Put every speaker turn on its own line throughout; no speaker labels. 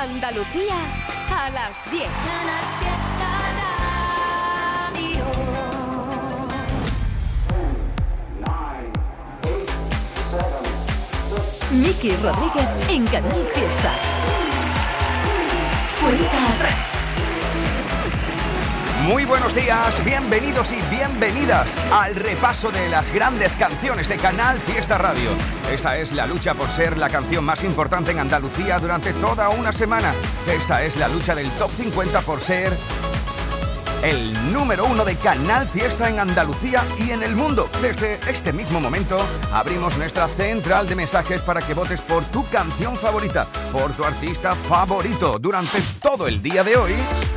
Andalucía a las 10.
Miki Rodríguez en Canal Fiesta. Cuenta atrás.
Muy buenos días, bienvenidos y bienvenidas al repaso de las grandes canciones de Canal Fiesta Radio. Esta es la lucha por ser la canción más importante en Andalucía durante toda una semana. Esta es la lucha del top 50 por ser el número uno de Canal Fiesta en Andalucía y en el mundo. Desde este mismo momento abrimos nuestra central de mensajes para que votes por tu canción favorita, por tu artista favorito. Durante todo el día de hoy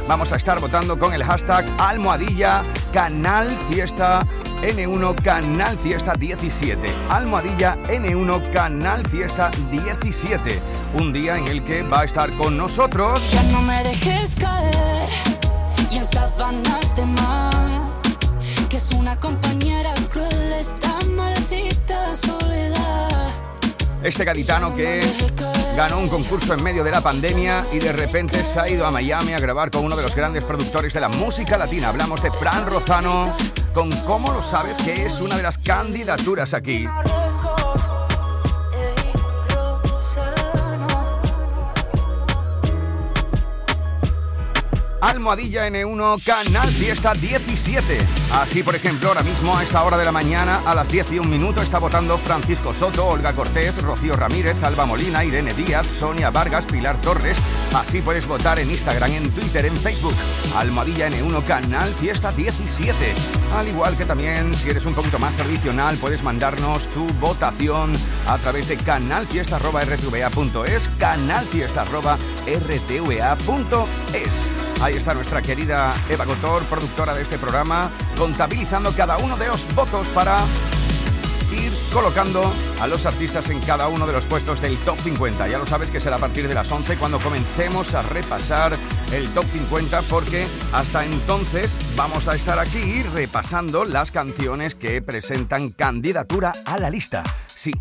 vamos a estar votando con el hashtag almohadilla Canal Fiesta N1 Canal Fiesta 17. Almohadilla N1 Canal Fiesta 17. Un día en el que va a estar con nosotros.
Ya no me dejes caer y en de que es una compañera cruel esta maldita soledad.
Este gaditano que ganó un concurso en medio de la pandemia y de repente se ha ido a Miami a grabar con uno de los grandes productores de la música latina. Hablamos de Fran Rozano, con cómo lo sabes que es una de las candidaturas aquí. Almohadilla N1 Canal Fiesta 17. Así, por ejemplo, ahora mismo a esta hora de la mañana, a las 10 y un minuto, está votando Francisco Soto, Olga Cortés, Rocío Ramírez, Alba Molina, Irene Díaz, Sonia Vargas, Pilar Torres. Así puedes votar en Instagram, en Twitter, en Facebook. Almohadilla N1 Canal Fiesta 17. Al igual que también, si eres un poquito más tradicional, puedes mandarnos tu votación a través de canalfiesta.rtva.es, canalfiesta.rtva.es. Ahí está nuestra querida Eva Gotor, productora de este programa, contabilizando cada uno de los votos para ir colocando a los artistas en cada uno de los puestos del top 50. Ya lo sabes que será a partir de las 11 cuando comencemos a repasar el top 50 porque hasta entonces vamos a estar aquí repasando las canciones que presentan candidatura a la lista. Sí,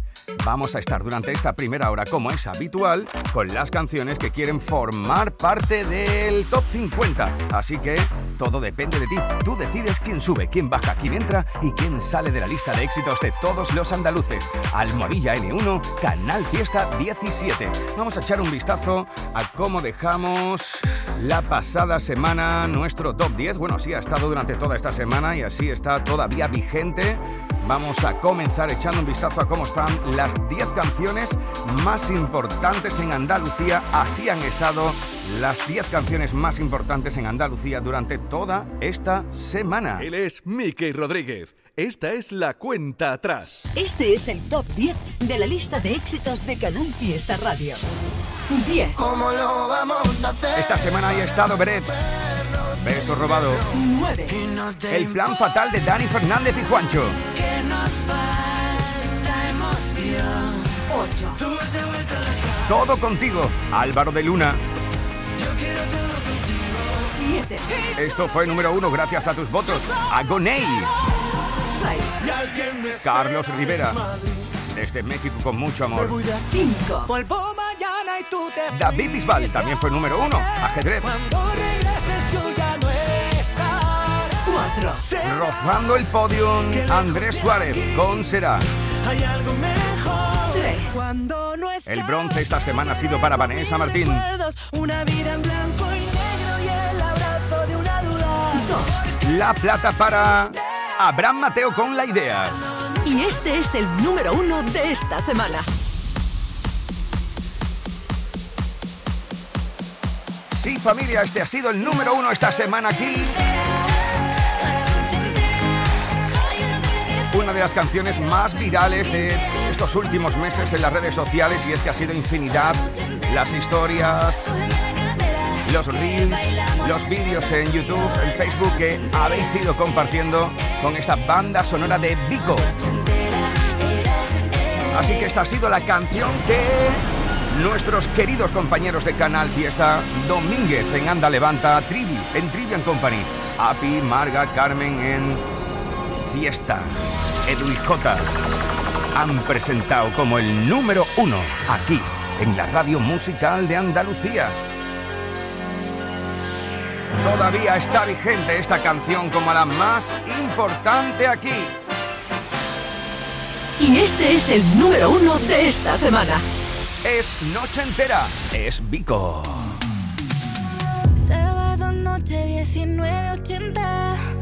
vamos a estar durante esta primera hora, como es habitual, con las canciones que quieren formar parte del top 50. Así que todo depende de ti. Tú decides quién sube, quién baja, quién entra y quién sale de la lista de éxitos de todos los andaluces. Almohadilla N1, Canal Fiesta 17. Vamos a echar un vistazo a cómo dejamos la pasada semana nuestro top 10. Bueno, sí ha estado durante toda esta semana y así está todavía vigente. Vamos a comenzar echando un vistazo a cómo están las 10 canciones más importantes en Andalucía. Así han estado las 10 canciones más importantes en Andalucía durante toda esta semana.
Él es Mickey Rodríguez. Esta es la cuenta atrás.
Este es el top 10 de la lista de éxitos de Canal Fiesta Radio. 10.
¿Cómo lo vamos a hacer?
Esta semana ha estado Beret. Beso robado.
9.
Y no te
El plan fatal de Dani Fernández y Juancho.
que nos falta emoción.
8.
Todo contigo, Álvaro de Luna.
7.
Esto fue número uno gracias a tus votos. Agoney.
6.
Carlos Rivera. Desde México con mucho amor.
5.
Vuelvo mañana y tú te
David Bisbal también fue número uno. Ajedrez.
Cuando regreses yo ya no estaré.
4.
Rozando el podio, Andrés Suárez con Será.
Hay algo.
El bronce esta semana ha sido para Vanessa Martín.
recuerdos, Una vida en blanco y negro y el abrazo de una duda.
2.
La plata para Abraham Mateo con la idea.
Y este es el número 1 de esta semana.
Sí, familia, este ha sido el número uno esta semana aquí. Una de las canciones más virales de estos últimos meses en las redes sociales y es que ha sido infinidad las historias, los reels, los vídeos en YouTube, en Facebook que habéis ido compartiendo con esa banda sonora de Vico. Así que esta ha sido la canción que nuestros queridos compañeros de Canal Fiesta, Domínguez en Anda Levanta, Trivi en Trivian Company, Api, Marga, Carmen en Fiesta, Edu y J han presentado como el número uno aquí en la radio musical de Andalucía. Todavía está vigente esta canción como la más importante aquí.
Y este es el número uno de esta semana.
Es Noche Entera, es Vico.
Sábado noche 19.80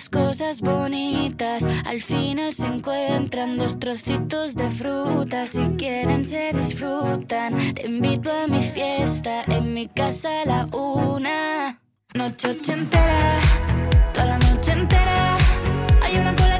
Las cosas bonitas al final se encuentran. Dos trocitos de fruta, si quieren se disfrutan. Te invito a mi fiesta, en mi casa a la una. Noche ochentera, toda la noche entera. Hay una cola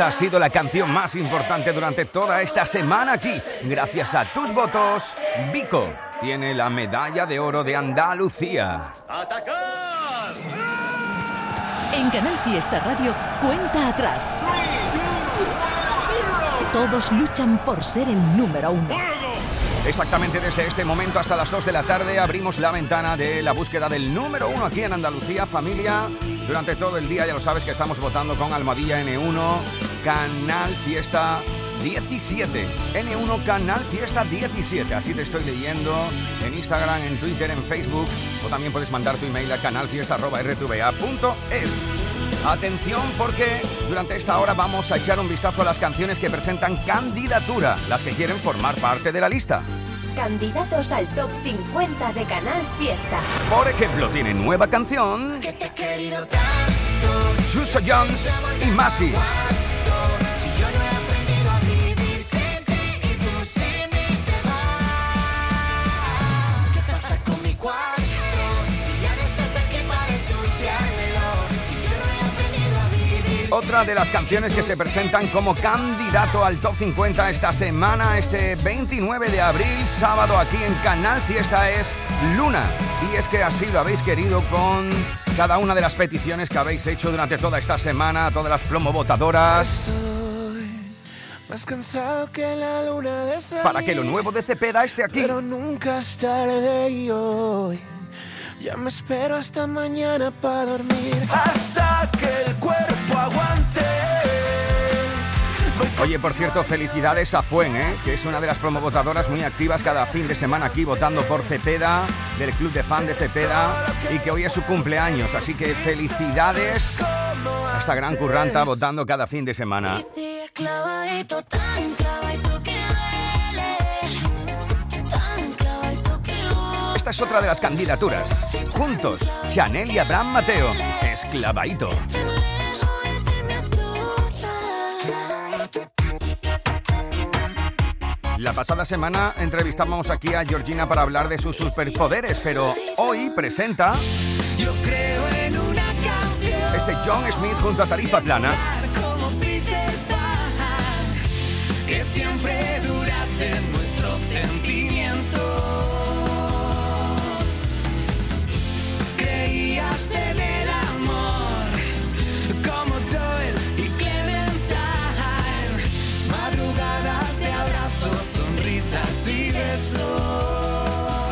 Esta ha sido la canción más importante durante toda esta semana aquí. Gracias a tus votos, Vico tiene la medalla de oro de Andalucía.
En Canal Fiesta Radio, cuenta atrás. Todos luchan por ser el número uno.
Exactamente desde este momento hasta las 2 de la tarde abrimos la ventana de la búsqueda del número uno aquí en Andalucía, familia. Durante todo el día ya lo sabes que estamos votando con Almohadilla N1, Canal Fiesta 17. N1 Canal Fiesta 17. Así te estoy leyendo en Instagram, en Twitter, en Facebook. O también puedes mandar tu email a canalfiesta.rtva.es. Atención porque durante esta hora vamos a echar un vistazo a las canciones que presentan candidatura, las que quieren formar parte de la lista.
Candidatos al top 50 de Canal Fiesta.
Por ejemplo, tiene nueva canción. Chuso Jones y Masi. Otra de las canciones que se presentan como candidato al top 50 esta semana, este 29 de abril, sábado aquí en Canal Fiesta es Luna. Y es que así lo habéis querido con cada una de las peticiones que habéis hecho durante toda esta semana, todas las plomovotadoras.
Más cansado que la luna de salir,
Para que lo nuevo de Cepeda esté aquí.
Pero nunca es tarde y hoy Ya me espero hasta mañana para dormir Hasta que el cuerpo aguante.
Oye, por cierto, felicidades a Fuen, ¿eh? que es una de las promovotadoras muy activas cada fin de semana aquí votando por Cepeda, del club de fan de Cepeda, y que hoy es su cumpleaños. Así que felicidades a esta gran curranta votando cada fin de semana. Esta es otra de las candidaturas. Juntos, Chanel y Abraham Mateo, esclavadito. La pasada semana entrevistamos aquí a Georgina para hablar de sus superpoderes, pero hoy presenta
Yo creo en una canción
este John Smith junto a Tarifa Plana.
que siempre durasen nuestros sentimientos.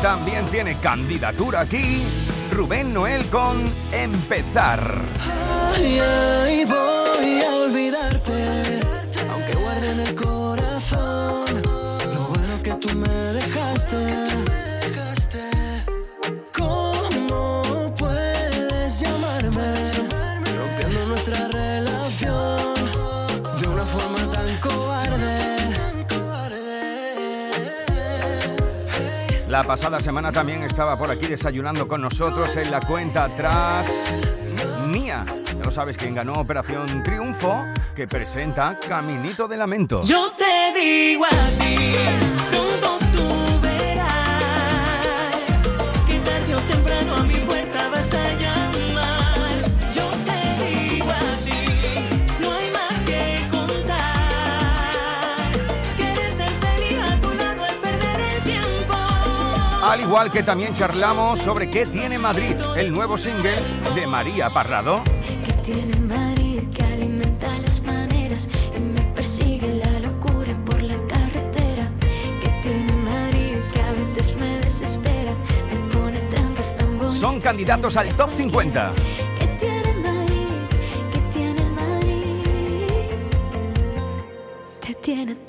También tiene candidatura aquí Rubén Noel con Empezar.
Ay, ay,
La pasada semana también estaba por aquí desayunando con nosotros en la cuenta atrás mía. Ya lo sabes, quien ganó Operación Triunfo, que presenta Caminito de Lamento.
Yo te digo a ti,
igual que también charlamos sobre qué tiene Madrid, el nuevo single de María Parrado.
que tiene Madrid que alimenta las maneras y me persigue la locura por la carretera. Que tiene Madrid que a veces me desespera, me pone trampas tan bonitas.
Son candidatos al top 50.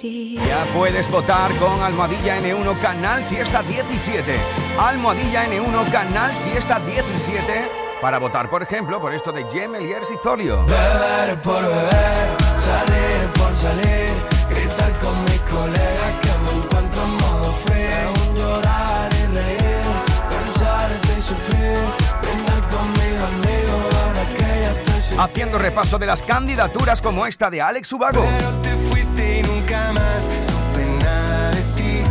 Ti.
Ya puedes votar con Almohadilla N1 Canal Fiesta 17. Almohadilla N1 Canal Fiesta 17 para votar, por ejemplo, por esto de Gemeliers y Zolio.
Beber por beber, salir por salir, gritar con mis colegas que me encuentro en modo free. Aún llorar y reír, pensarte y sufrir, brindar con mis amigos ahora que ya estoy sin
Haciendo repaso de las candidaturas como esta de Alex Ubago.
Pero te fuiste y nunca más supe nada de ti.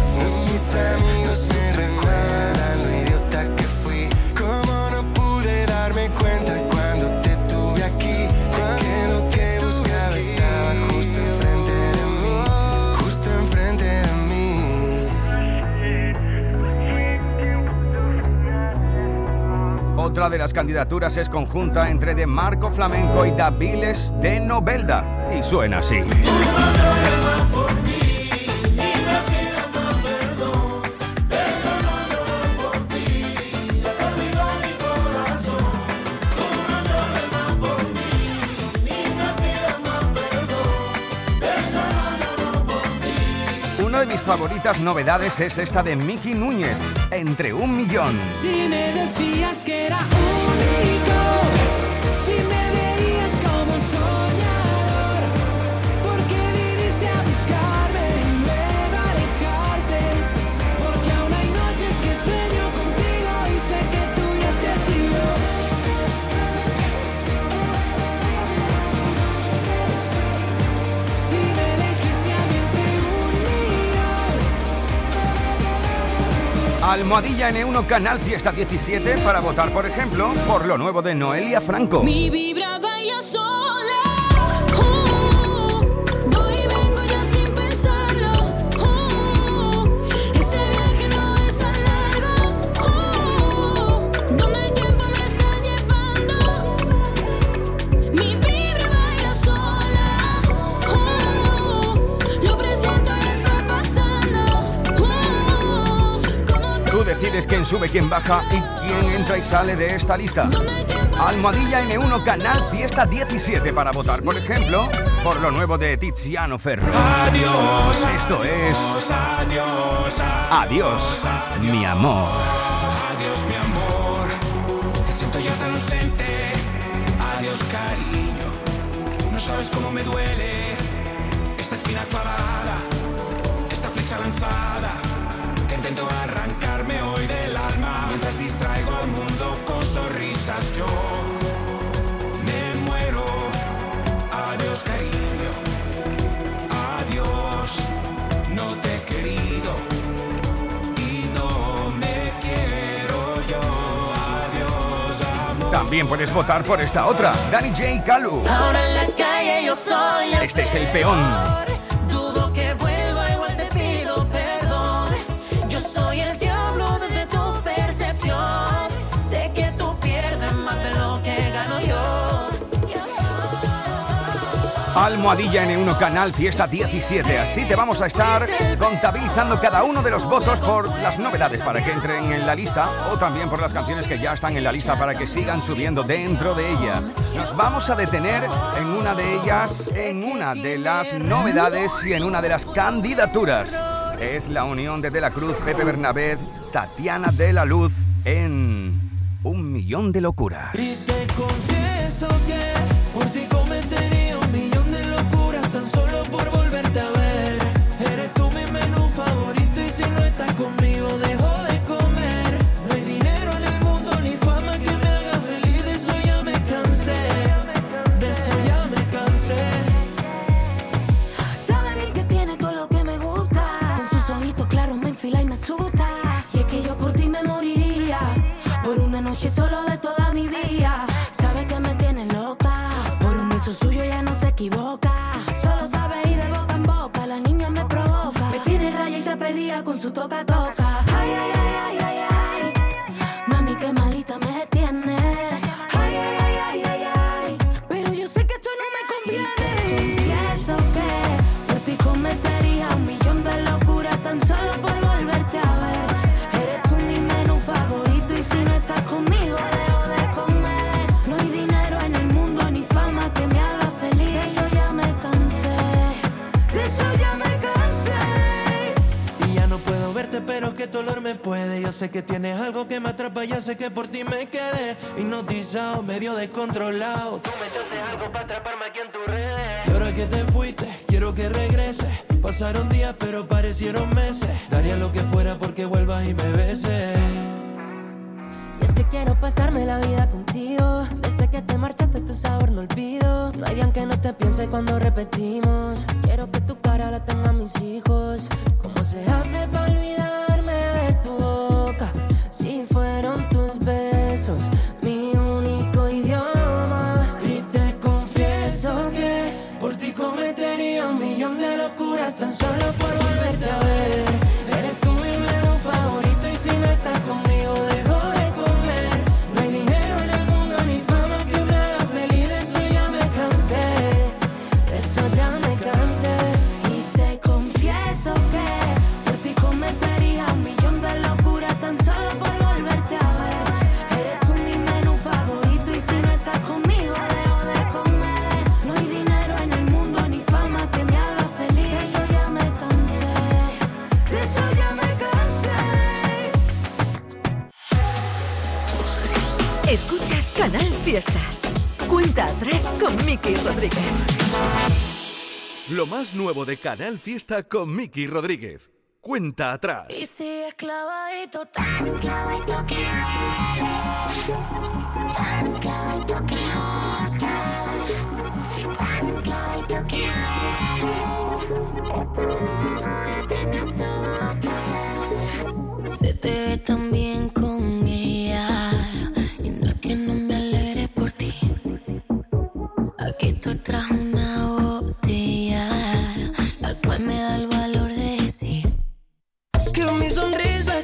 Mis amigos se recuerdan lo idiota que fui. Cómo no pude darme cuenta cuando te tuve aquí. Que lo que buscaba estaba justo enfrente de mí. Justo enfrente de mí.
Otra de las candidaturas es conjunta entre De Marco Flamenco y Daviles de Novelda. Y suena así. Mis favoritas novedades es esta de Miki Núñez, Entre un Millón.
Si me decías que era
Almohadilla N1 Canal Fiesta 17 para votar, por ejemplo, por lo nuevo de Noelia Franco.
Mi vibra baila sola.
Decides quién sube, quién baja y quién entra y sale de esta lista. Almohadilla N1 Canal Fiesta 17 para votar, por ejemplo, por lo nuevo de Tiziano Ferro.
Adiós.
Esto es
Adiós.
Adiós, mi amor.
Adiós, mi amor. Te siento ya tan ausente. Adiós, cariño. No sabes cómo me duele esta espina clavada, esta flecha lanzada. Que intento arrancarme hoy mientras distraigo al mundo con sonrisas. Yo me muero. Adiós, cariño. Adiós. No te he querido y no me quiero yo. Adiós, amor.
También puedes votar por esta otra, Danny J. Kalu.
Ahora en la calle yo soy
Este es el peón. Almohadilla N1 Canal Fiesta 17. Así te vamos a estar contabilizando cada uno de los votos por las novedades para que entren en la lista o también por las canciones que ya están en la lista para que sigan subiendo dentro de ella. Nos vamos a detener en una de ellas, en una de las novedades y en una de las candidaturas. Es la unión de De la Cruz, Pepe Bernabé, Tatiana de la Luz en Un Millón de Locuras.
Sé que tienes algo que me atrapa, ya sé que por ti me quedé hipnotizado, medio descontrolado. Tú me echaste algo para atraparme aquí en tu red. Y ahora que te fuiste, quiero que regreses. Pasaron días, pero parecieron meses. Daría lo que fuera porque vuelvas y me beses. Y es que quiero pasarme la vida contigo. Desde que te marchaste, tu sabor no olvido. No hay día en que no te piense cuando repetimos. Quiero que tu cara la tengan mis hijos. ¿Cómo se hace para olvidarme de tu boca?
Lo más nuevo de Canal Fiesta con Miki Rodríguez. Cuenta atrás.
Y si es clavadito, tan clavadito que tan clavadito que tan clavadito que Se te ve tan bien con ella y no es que no me alegre por ti. Aquí estoy tras una me da el valor de decir.
Que mi sonrisa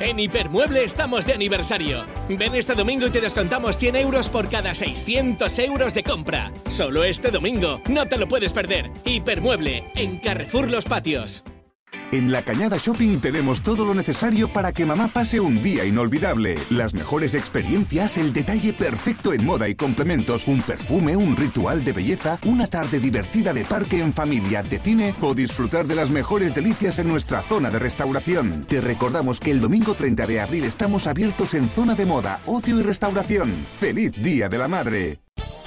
En Hipermueble estamos de aniversario. Ven este domingo y te descontamos 100 euros por cada 600 euros de compra. Solo este domingo. No te lo puedes perder. Hipermueble, en Carrefour Los Patios.
En La Cañada Shopping tenemos todo lo necesario para que mamá pase un día inolvidable. Las mejores experiencias, el detalle perfecto en moda y complementos, un perfume, un ritual de belleza, una tarde divertida de parque en familia, de cine o disfrutar de las mejores delicias en nuestra zona de restauración. Te recordamos que el domingo 30 de abril estamos abiertos en zona de moda, ocio y restauración. ¡Feliz Día de la Madre!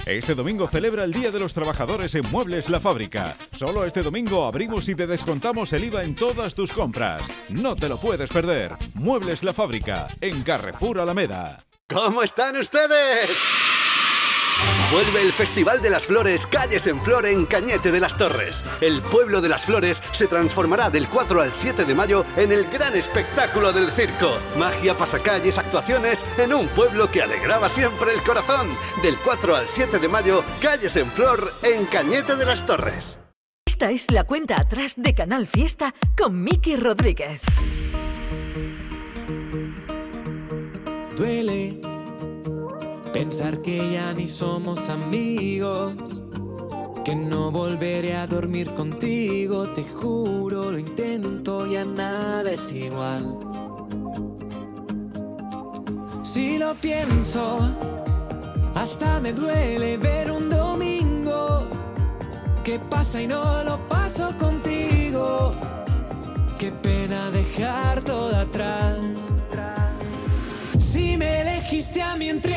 Este domingo celebra el Día de los Trabajadores en Muebles La Fábrica. Solo este domingo abrimos y te descontamos el IVA en todas tus compras. No te lo puedes perder. Muebles La Fábrica, en Carrefour Alameda.
¿Cómo están ustedes? Vuelve el Festival de las Flores Calles en Flor en Cañete de las Torres. El pueblo de las flores se transformará del 4 al 7 de mayo en el gran espectáculo del circo. Magia, pasacalles, actuaciones en un pueblo que alegraba siempre el corazón. Del 4 al 7 de mayo, Calles en Flor en Cañete de las Torres.
Esta es la cuenta atrás de Canal Fiesta con Miki Rodríguez.
Duele pensar que ya ni somos amigos, que no volveré a dormir contigo, te juro, lo intento, ya nada es igual. Si lo pienso, hasta me duele ver un domingo que pasa y no lo paso contigo. Qué pena dejar todo atrás. Si me elegiste a mí entre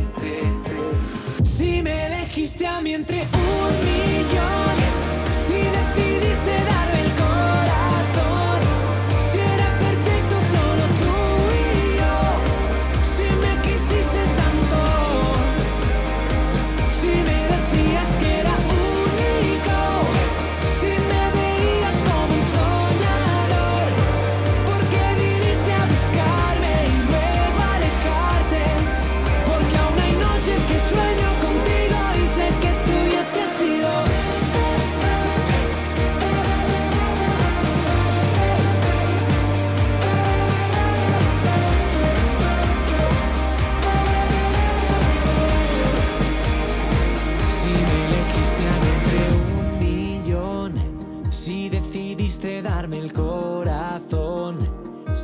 Elegiste a mí entre un millón,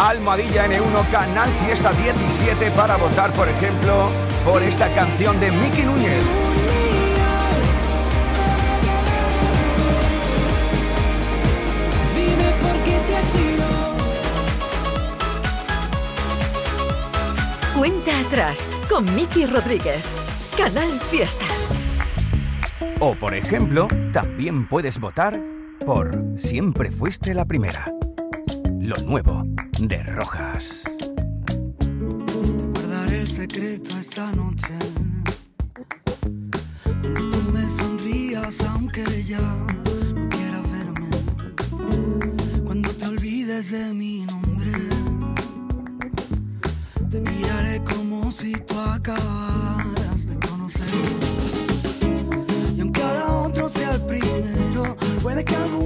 Almohadilla N1 Canal Fiesta 17 para votar, por ejemplo, por esta canción de Miki Núñez.
Dime por qué te has ido.
Cuenta atrás con Miki Rodríguez. Canal Fiesta.
O, por ejemplo, también puedes votar por Siempre fuiste la primera. Lo nuevo de Rojas.
guardaré el secreto esta noche. Cuando tú me sonrías, aunque ya no quieras verme. Cuando te olvides de mi nombre, te miraré como si tú acabaras de conocerme. Y aunque ahora otro sea el primero, puede que algún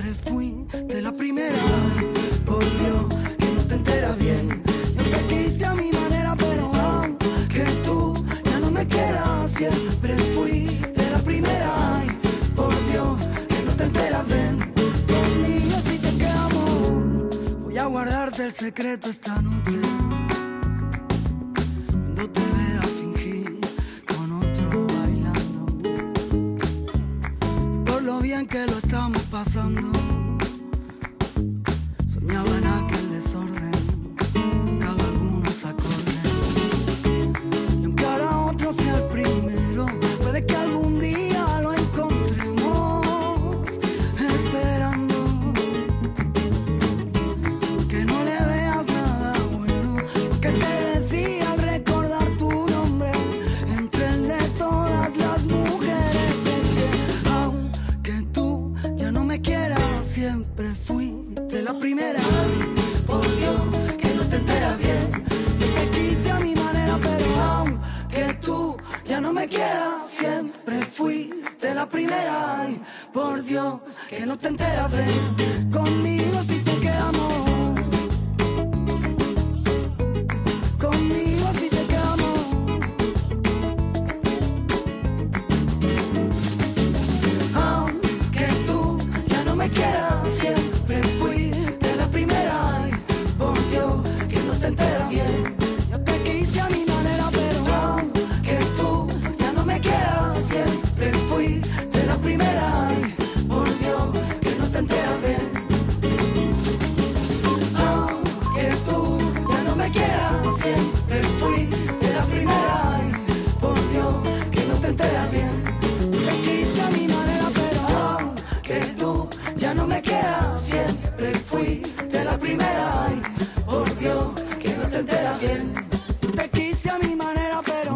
siempre fui de la primera. Por Dios, que no te enteras bien. Yo te quise a mi manera, pero aunque tú ya no me quieras, siempre fui de la primera. Por Dios, que no te enteras bien. Conmigo si te quedamos. Voy a guardarte el secreto esta noche. Cuando te vea estamos pasando.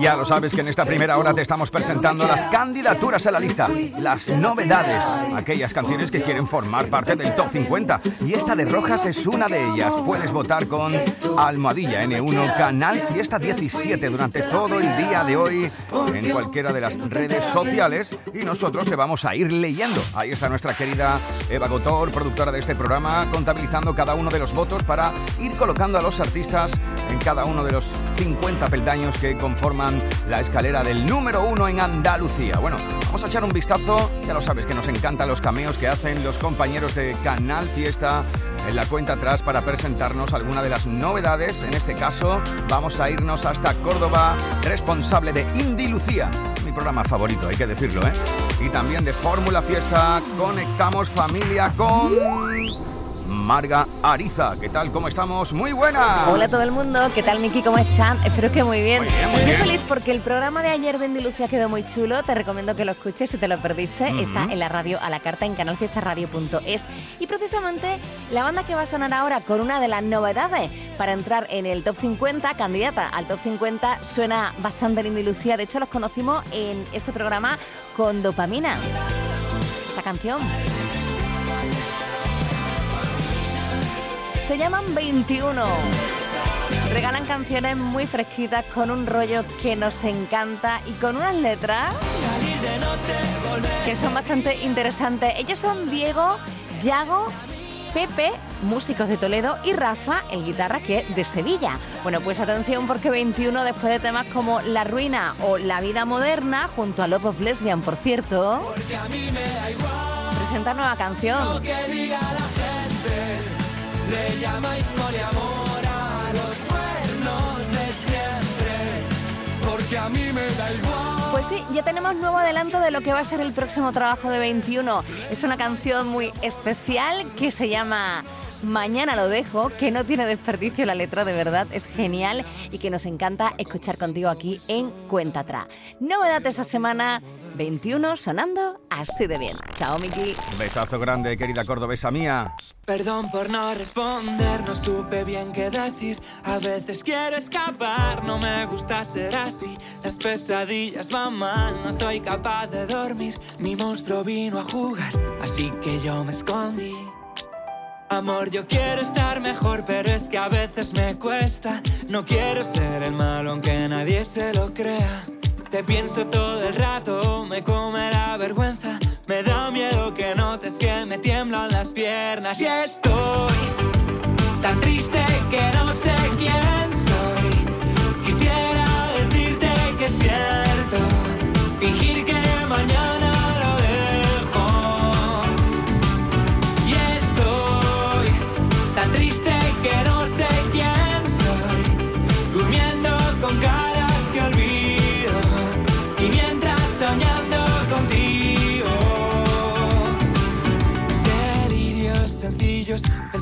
Ya
lo sabes que en esta primera hora te estamos presentando las candidaturas a la lista, las novedades, aquellas canciones que quieren formar parte del top 50. Y esta de Rojas es una de ellas. Puedes votar con Almohadilla N1 Canal Fiesta 17 durante todo el día de hoy en cualquiera de las redes sociales y nosotros te vamos a ir leyendo. Ahí está nuestra querida Eva Gotor, productora de este programa, contabilizando cada uno de los votos para ir colocando a los artistas en cada uno de los 50 peldaños que conforman la escalera del número uno en Andalucía. Bueno, vamos a echar un vistazo. Ya lo sabes que nos encantan los cameos que hacen los compañeros de Canal Fiesta en la cuenta atrás para presentarnos alguna de las novedades. En este caso, vamos a irnos hasta Córdoba, responsable de Indy Lucía, mi programa favorito, hay que decirlo, ¿eh? Y también de Fórmula Fiesta, conectamos familia con Marga Ariza. ¿Qué tal? ¿Cómo estamos? Muy buenas.
Hola a todo el mundo, ¿qué tal Miki? ¿Cómo están? Espero que muy bien.
Muy bien, muy
Yo feliz porque el programa de ayer de Indilucia quedó muy chulo, te recomiendo que lo escuches si te lo perdiste, está en la radio a la carta en canalfiestaradio.es y precisamente la banda que va a sonar ahora con una de las novedades para entrar en el top 50, candidata al top 50, suena bastante en Indilucia, de hecho los conocimos en este programa con Dopamina. Esta canción. Se llaman 21. Regalan canciones muy fresquitas con un rollo que nos encanta y con unas letras. que son bastante interesantes. Ellos son Diego, Yago, Pepe, músicos de Toledo, y Rafa, el guitarra que es de Sevilla. Bueno, pues atención porque 21, después de temas como La Ruina o La Vida Moderna, junto a Love of Lesbian, por cierto,
Porque a mí me da igual
presenta nueva canción.
Le llamáis poliamor a los cuernos de siempre. Porque a mí me da igual.
Pues sí, ya tenemos nuevo adelanto de lo que va a ser el próximo trabajo de 21. Es una canción muy especial que se llama Mañana lo dejo, que no tiene desperdicio la letra, de verdad, es genial y que nos encanta escuchar contigo aquí en Cuenta Atrás. Novedad de esta semana, 21 sonando así de bien. Chao, Miki.
Besazo grande, querida cordobesa mía.
Perdón por no responder, no supe bien qué decir. A veces quiero escapar, no me gusta ser así. Las pesadillas van mal, no soy capaz de dormir. Mi monstruo vino a jugar, así que yo me escondí. Amor, yo quiero estar mejor, pero es que a veces me cuesta. No quiero ser el malo, aunque nadie se lo crea. Te pienso todo el rato, me come la vergüenza. Me da miedo que notes que me tiemblan las piernas. Y estoy tan triste que no sé quién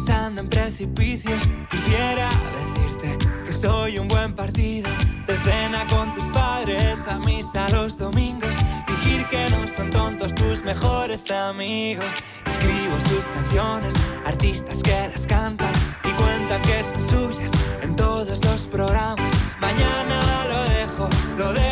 pensando en precipicios. Quisiera decirte que soy un buen partido de cena con tus padres, a misa los domingos. Fingir que no son tontos tus mejores amigos. Escribo sus canciones, artistas que las cantan y cuentan que son suyas en todos los programas. Mañana lo dejo, lo dejo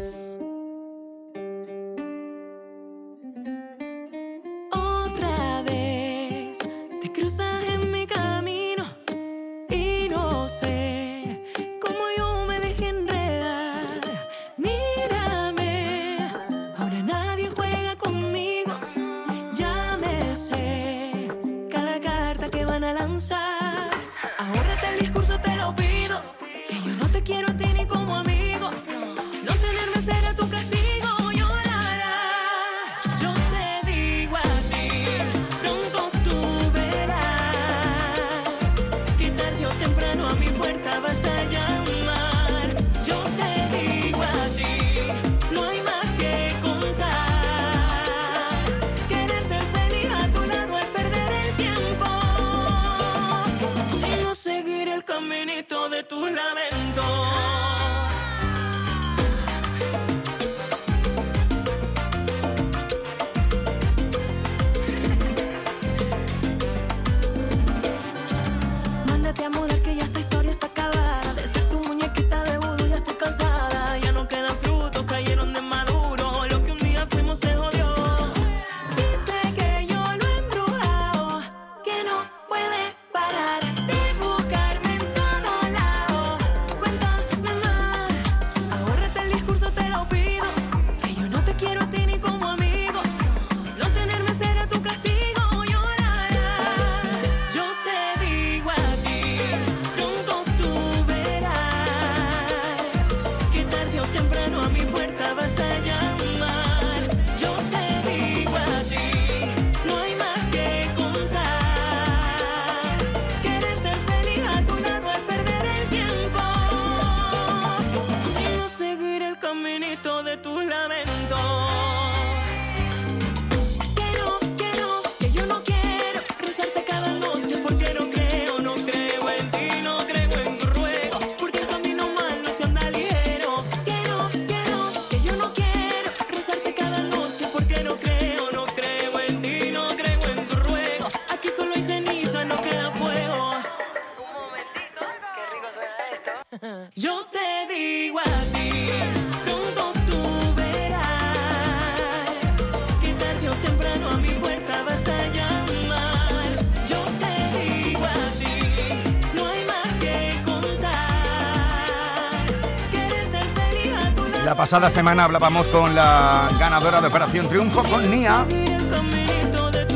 Pasada semana hablábamos con la ganadora de Operación Triunfo, con Nia,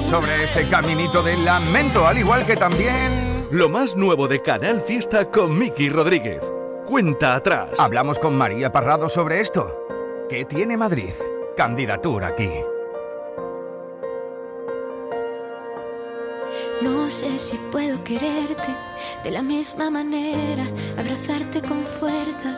sobre este caminito del lamento, al igual que también...
Lo más nuevo de Canal Fiesta con Miki Rodríguez. Cuenta atrás.
Hablamos con María Parrado sobre esto. ¿Qué tiene Madrid? Candidatura aquí.
No sé si puedo quererte de la misma manera, abrazarte con fuerza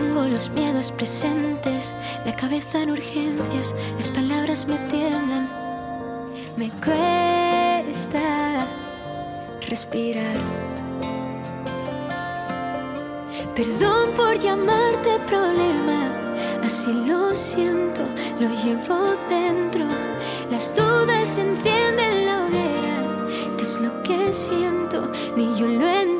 Tengo los miedos presentes, la cabeza en urgencias, las palabras me tiemblan, me cuesta respirar. Perdón por llamarte problema, así lo siento, lo llevo dentro. Las dudas encienden la hoguera, ¿qué es lo que siento? Ni yo lo entiendo.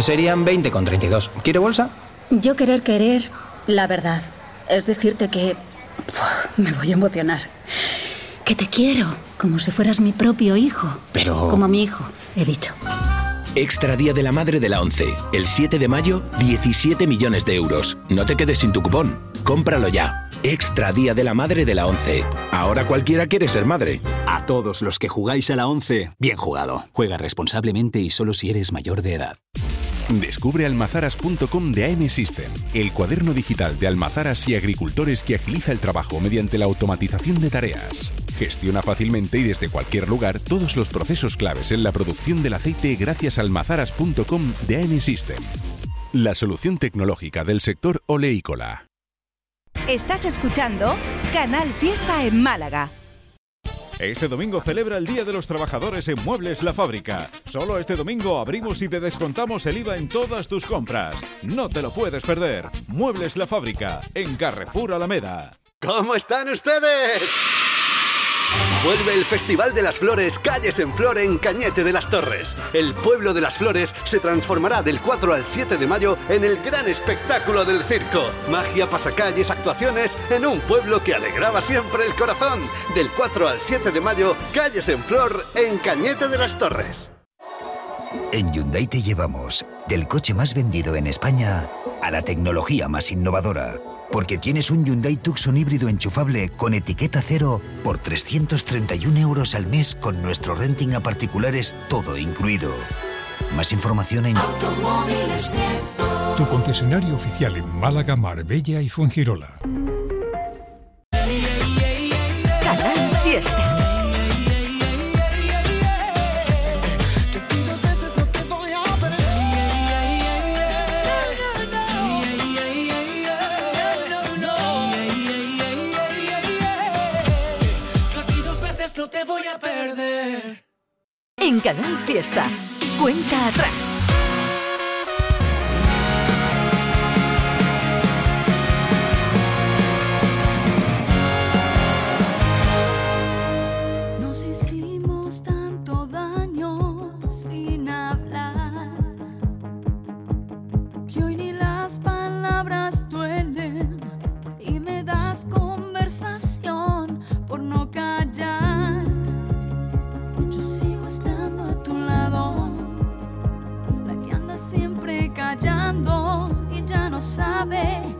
Serían 20 con 32. ¿Quiere bolsa?
Yo querer querer, la verdad, es decirte que Puf, me voy a emocionar. Que te quiero, como si fueras mi propio hijo.
Pero...
Como mi hijo, he dicho.
Extra Día de la Madre de la ONCE. El 7 de mayo, 17 millones de euros. No te quedes sin tu cupón. Cómpralo ya. Extra Día de la Madre de la ONCE. Ahora cualquiera quiere ser madre.
A todos los que jugáis a la 11, bien jugado. Juega responsablemente y solo si eres mayor de edad.
Descubre almazaras.com de AM System, el cuaderno digital de almazaras y agricultores que agiliza el trabajo mediante la automatización de tareas. Gestiona fácilmente y desde cualquier lugar todos los procesos claves en la producción del aceite gracias a almazaras.com de AM System. La solución tecnológica del sector oleícola.
Estás escuchando Canal Fiesta en Málaga.
Este domingo celebra el Día de los Trabajadores en Muebles La Fábrica. Solo este domingo abrimos y te descontamos el IVA en todas tus compras. No te lo puedes perder. Muebles La Fábrica, en Carrefour Alameda.
¿Cómo están ustedes? Vuelve el Festival de las Flores Calles en Flor en Cañete de las Torres. El pueblo de las flores se transformará del 4 al 7 de mayo en el gran espectáculo del circo. Magia, pasacalles, actuaciones en un pueblo que alegraba siempre el corazón. Del 4 al 7 de mayo, Calles en Flor en Cañete de las Torres.
En Hyundai te llevamos del coche más vendido en España a la tecnología más innovadora. Porque tienes un Hyundai Tucson híbrido enchufable con etiqueta cero por 331 euros al mes con nuestro renting a particulares todo incluido. Más información en
Tu concesionario oficial en Málaga, Marbella y Fuengirola.
Canal Fiesta. En Canal Fiesta. Cuenta atrás.
Callando y ya no sabe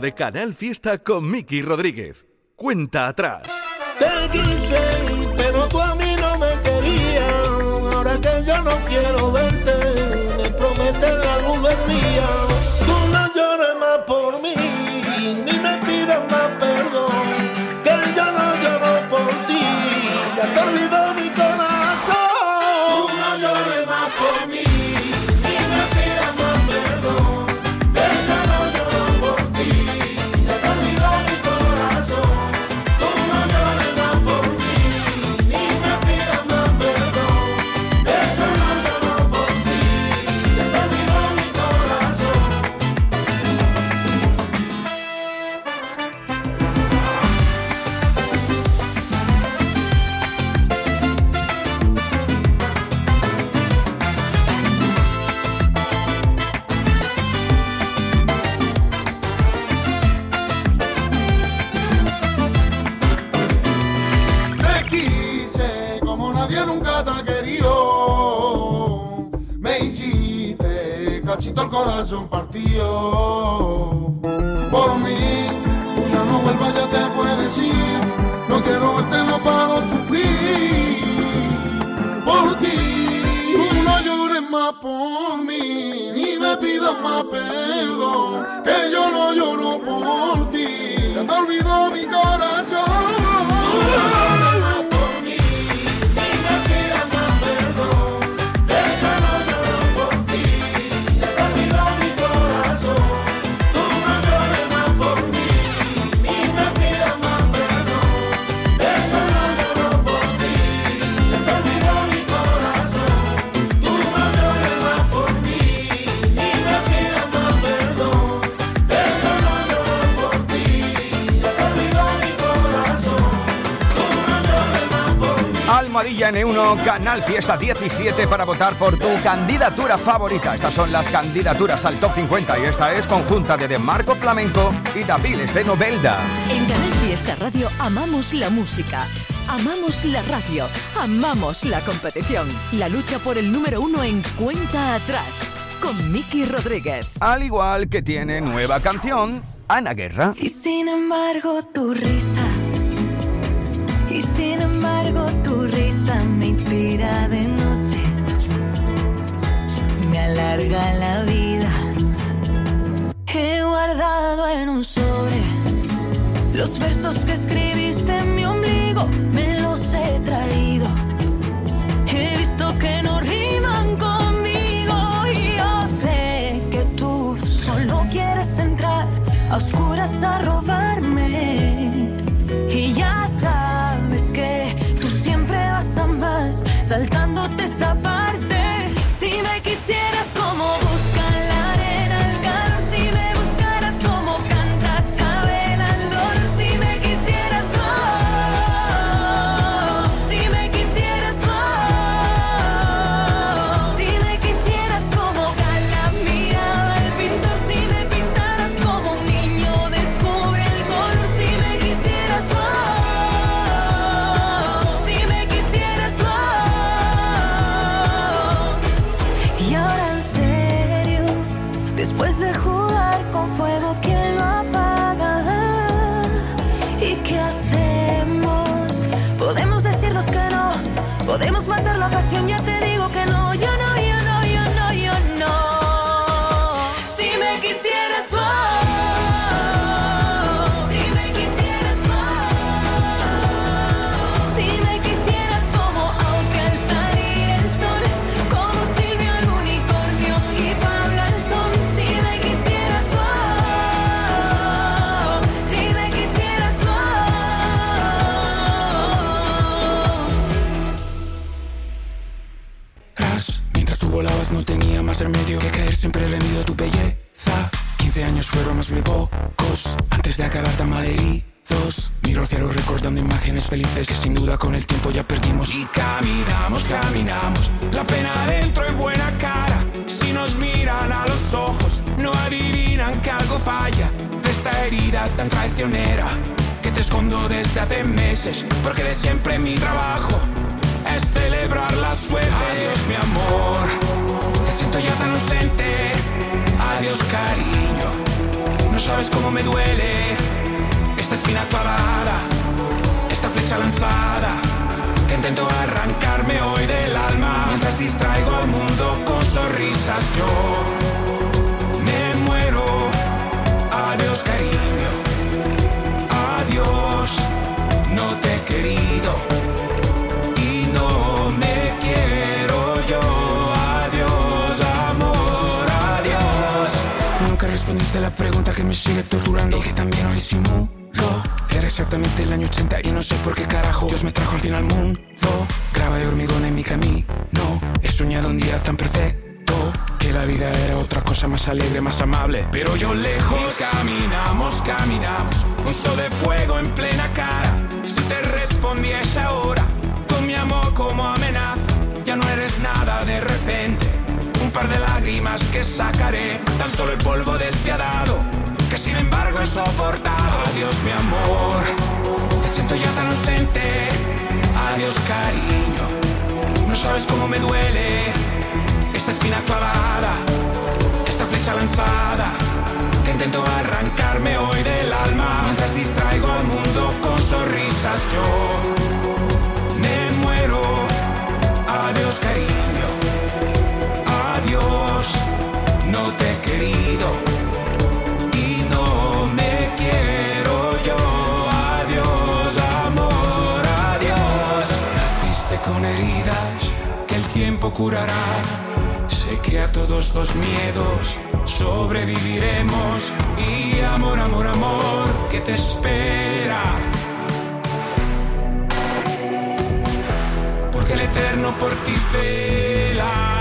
de
Canal Fiesta con Miki Rodríguez. Cuenta atrás.
Te quise, pero tú a mí no me querías. Ahora que yo no quiero verte, me prometes la
Fiesta 17 para votar por tu candidatura favorita. Estas son las candidaturas al Top 50 y esta es conjunta de De Marco Flamenco y Daviles de Novelda.
En Canal Fiesta Radio amamos la música, amamos la radio, amamos la competición. La lucha por el número uno en cuenta atrás con Miki Rodríguez.
Al igual que tiene nueva canción, Ana Guerra.
Y sin embargo tu risa, y sin embargo tu risa versos que escribiste a
tu belleza. 15 años fueron más bien pocos. Antes de acabar tan malheridos Miro al cielo recordando imágenes felices Que sin duda con el tiempo ya perdimos. Y caminamos, caminamos. La pena adentro y buena cara. Si nos miran a los ojos No adivinan que algo falla De esta herida tan traicionera Que te escondo desde hace meses Porque de siempre mi trabajo es celebrar la suerte. Adiós, mi amor, te siento ya tan ausente. Adiós, cariño, no
sabes cómo me duele esta espina clavada, esta flecha lanzada. Que intento arrancarme hoy del alma mientras distraigo al mundo con sonrisas. Yo pregunta que me sigue torturando y que también hoy simulo. Era exactamente el año 80 y no sé por qué carajo Dios me trajo al fin al mundo. Grava de hormigón en mi camino. He soñado un día tan perfecto que la vida era otra cosa más alegre, más amable. Pero yo lejos caminamos, caminamos. Un sol de fuego en plena cara. Si te respondí a esa con mi amor como amenaza, ya no eres nada de repente. Un par de lágrimas que sacaré, tan solo el polvo despiadado, que sin embargo he soportado. Adiós, mi amor, te siento ya tan ausente. Adiós, cariño, no sabes cómo me duele esta espina clavada, esta flecha lanzada. Que intento arrancarme hoy del alma mientras distraigo al mundo con sonrisas. Yo curará. Sé que a todos los miedos sobreviviremos y amor, amor, amor, que te espera. Porque el eterno por ti vela.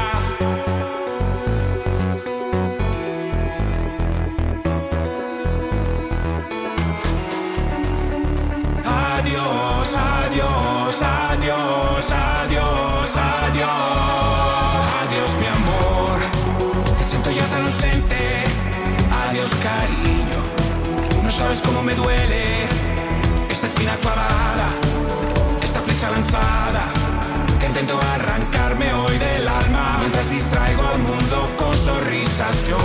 Sabes cómo me duele esta espina clavada, esta flecha lanzada. Que intento arrancarme hoy del alma mientras distraigo al mundo con sonrisas. Yo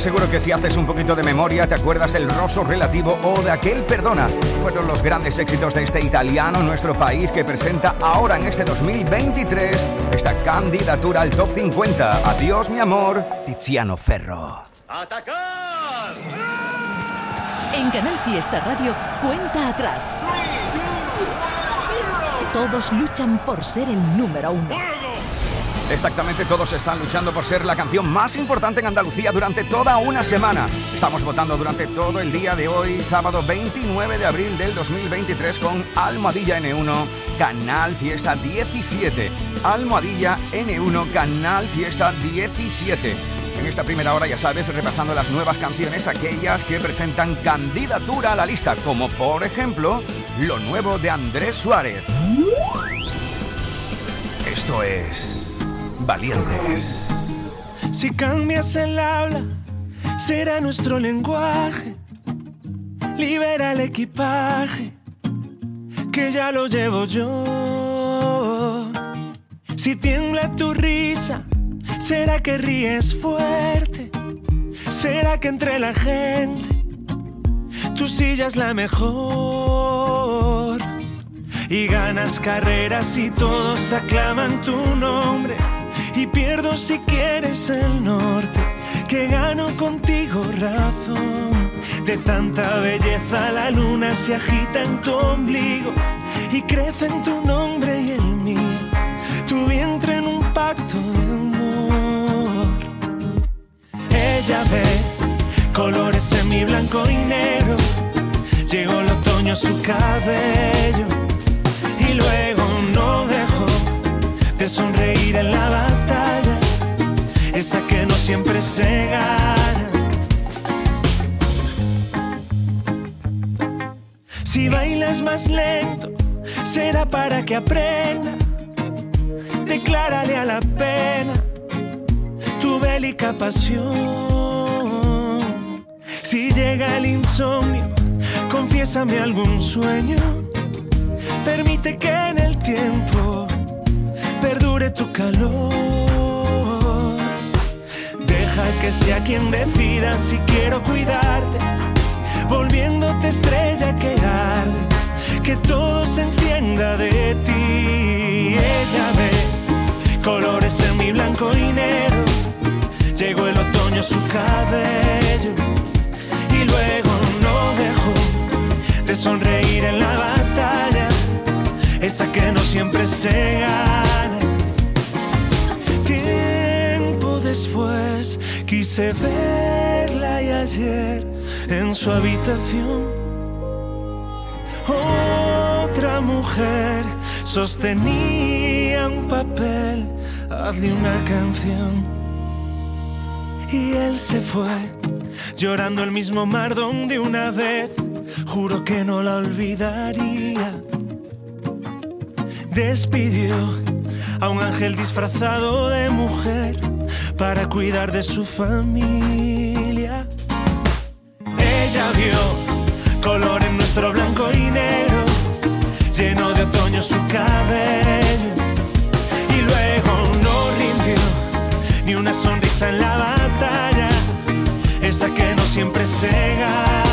Estoy seguro que si haces un poquito de memoria te acuerdas el roso relativo o de aquel perdona. Fueron los grandes éxitos de este italiano, nuestro país, que presenta ahora en este 2023 esta candidatura al top 50. Adiós, mi amor, Tiziano Ferro.
En Canal Fiesta Radio, cuenta atrás. Todos luchan por ser el número uno.
Exactamente, todos están luchando por ser la canción más importante en Andalucía durante toda una semana. Estamos votando durante todo el día de hoy, sábado 29 de abril del 2023, con Almohadilla N1, Canal Fiesta 17. Almohadilla N1, Canal Fiesta 17. En esta primera hora, ya sabes, repasando las nuevas canciones, aquellas que presentan candidatura a la lista, como por ejemplo, lo nuevo de Andrés Suárez. Esto es Valientes.
Si cambias el habla, será nuestro lenguaje. Libera el equipaje, que ya lo llevo yo. Si tiembla tu risa, será que ríes fuerte. Será que entre la gente tu silla es la mejor. Y ganas carreras y todos aclaman tu nombre. Y pierdo si quieres el norte, que gano contigo razón. De tanta belleza la luna se agita en tu ombligo y crece en tu nombre y el mío. Tu vientre en un pacto de amor. Ella ve colores en mi blanco y negro. Llegó el otoño a su cabello y luego no dejó de sonreír en la que no siempre se gana. Si bailas más lento, será para que aprenda.
declárale a la pena tu bélica pasión. Si llega el insomnio, confiésame algún sueño. Permite que en el tiempo perdure tu calor. Que sea quien decida si quiero cuidarte, volviéndote estrella que arde, que todo se entienda de ti. Ella ve colores en mi blanco y negro, llegó el otoño a su cabello y luego no dejó de sonreír en la batalla, esa que no siempre se gana. Tiempo después quise verla y ayer en su habitación otra mujer sostenía un papel, hazle una canción. Y él se fue, llorando el mismo mar donde una vez juro que no la olvidaría. Despidió a un ángel disfrazado de mujer para cuidar de su familia. Ella vio color en nuestro blanco y negro, lleno de otoño su cabello. Y luego no rindió ni una sonrisa en la batalla, esa que no siempre se gana.